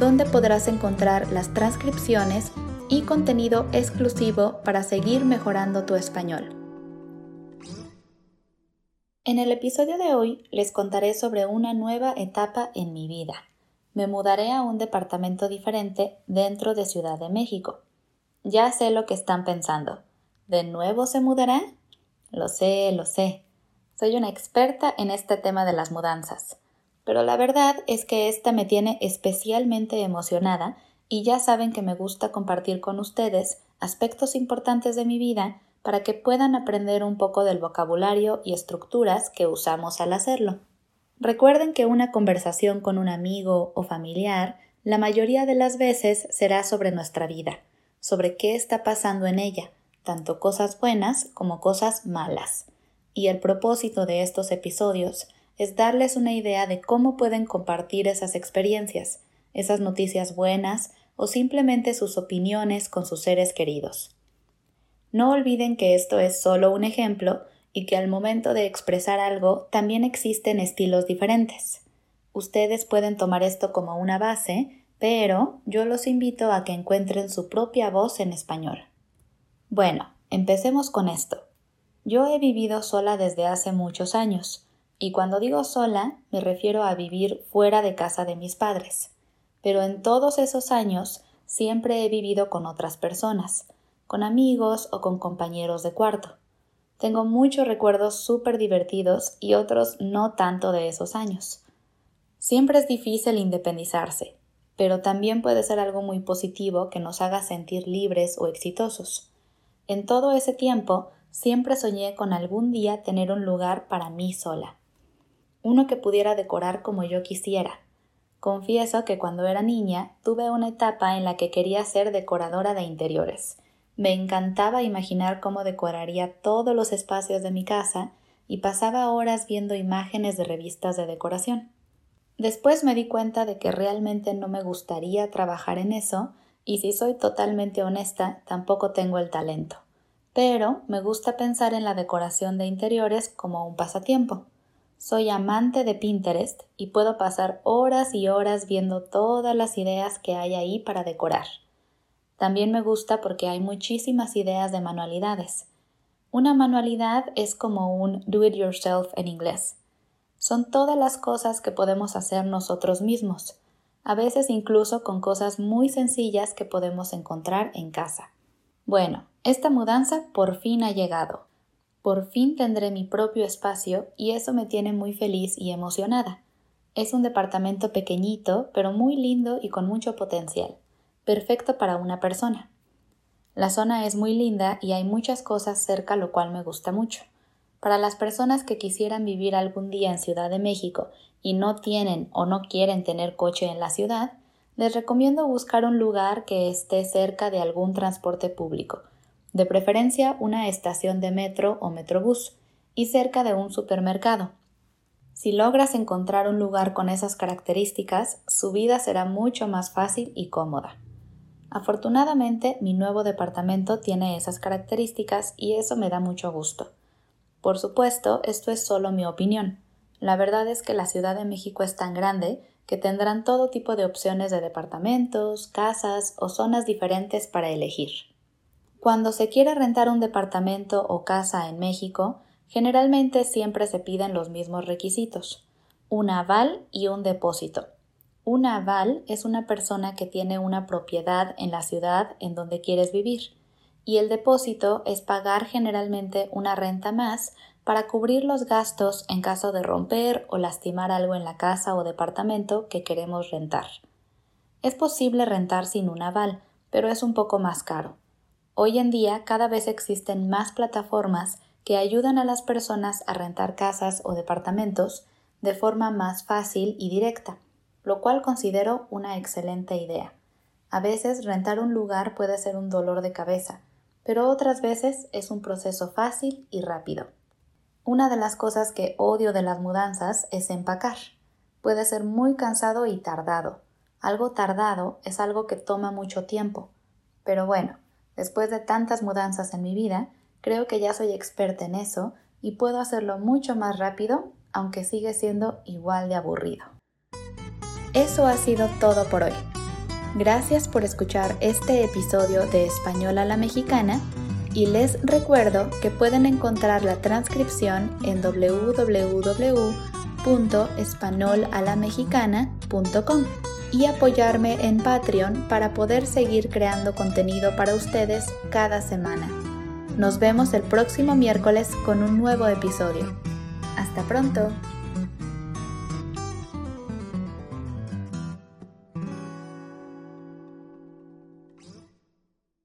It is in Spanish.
donde podrás encontrar las transcripciones y contenido exclusivo para seguir mejorando tu español. En el episodio de hoy les contaré sobre una nueva etapa en mi vida. Me mudaré a un departamento diferente dentro de Ciudad de México. Ya sé lo que están pensando. ¿De nuevo se mudará? Lo sé, lo sé. Soy una experta en este tema de las mudanzas pero la verdad es que esta me tiene especialmente emocionada y ya saben que me gusta compartir con ustedes aspectos importantes de mi vida para que puedan aprender un poco del vocabulario y estructuras que usamos al hacerlo. Recuerden que una conversación con un amigo o familiar la mayoría de las veces será sobre nuestra vida, sobre qué está pasando en ella, tanto cosas buenas como cosas malas. Y el propósito de estos episodios es darles una idea de cómo pueden compartir esas experiencias, esas noticias buenas o simplemente sus opiniones con sus seres queridos. No olviden que esto es solo un ejemplo y que al momento de expresar algo también existen estilos diferentes. Ustedes pueden tomar esto como una base, pero yo los invito a que encuentren su propia voz en español. Bueno, empecemos con esto. Yo he vivido sola desde hace muchos años, y cuando digo sola, me refiero a vivir fuera de casa de mis padres. Pero en todos esos años siempre he vivido con otras personas, con amigos o con compañeros de cuarto. Tengo muchos recuerdos súper divertidos y otros no tanto de esos años. Siempre es difícil independizarse, pero también puede ser algo muy positivo que nos haga sentir libres o exitosos. En todo ese tiempo siempre soñé con algún día tener un lugar para mí sola uno que pudiera decorar como yo quisiera. Confieso que cuando era niña tuve una etapa en la que quería ser decoradora de interiores. Me encantaba imaginar cómo decoraría todos los espacios de mi casa y pasaba horas viendo imágenes de revistas de decoración. Después me di cuenta de que realmente no me gustaría trabajar en eso y si soy totalmente honesta, tampoco tengo el talento. Pero me gusta pensar en la decoración de interiores como un pasatiempo. Soy amante de Pinterest y puedo pasar horas y horas viendo todas las ideas que hay ahí para decorar. También me gusta porque hay muchísimas ideas de manualidades. Una manualidad es como un do it yourself en inglés. Son todas las cosas que podemos hacer nosotros mismos, a veces incluso con cosas muy sencillas que podemos encontrar en casa. Bueno, esta mudanza por fin ha llegado. Por fin tendré mi propio espacio y eso me tiene muy feliz y emocionada. Es un departamento pequeñito, pero muy lindo y con mucho potencial, perfecto para una persona. La zona es muy linda y hay muchas cosas cerca, lo cual me gusta mucho. Para las personas que quisieran vivir algún día en Ciudad de México y no tienen o no quieren tener coche en la ciudad, les recomiendo buscar un lugar que esté cerca de algún transporte público, de preferencia una estación de metro o metrobús, y cerca de un supermercado. Si logras encontrar un lugar con esas características, su vida será mucho más fácil y cómoda. Afortunadamente, mi nuevo departamento tiene esas características y eso me da mucho gusto. Por supuesto, esto es solo mi opinión. La verdad es que la Ciudad de México es tan grande que tendrán todo tipo de opciones de departamentos, casas o zonas diferentes para elegir. Cuando se quiere rentar un departamento o casa en México, generalmente siempre se piden los mismos requisitos, un aval y un depósito. Un aval es una persona que tiene una propiedad en la ciudad en donde quieres vivir, y el depósito es pagar generalmente una renta más para cubrir los gastos en caso de romper o lastimar algo en la casa o departamento que queremos rentar. Es posible rentar sin un aval, pero es un poco más caro. Hoy en día cada vez existen más plataformas que ayudan a las personas a rentar casas o departamentos de forma más fácil y directa, lo cual considero una excelente idea. A veces rentar un lugar puede ser un dolor de cabeza, pero otras veces es un proceso fácil y rápido. Una de las cosas que odio de las mudanzas es empacar. Puede ser muy cansado y tardado. Algo tardado es algo que toma mucho tiempo. Pero bueno, después de tantas mudanzas en mi vida, creo que ya soy experta en eso y puedo hacerlo mucho más rápido, aunque sigue siendo igual de aburrido. Eso ha sido todo por hoy. Gracias por escuchar este episodio de Español a la Mexicana y les recuerdo que pueden encontrar la transcripción en www.españolalamexicana.com y apoyarme en Patreon para poder seguir creando contenido para ustedes cada semana. Nos vemos el próximo miércoles con un nuevo episodio. Hasta pronto.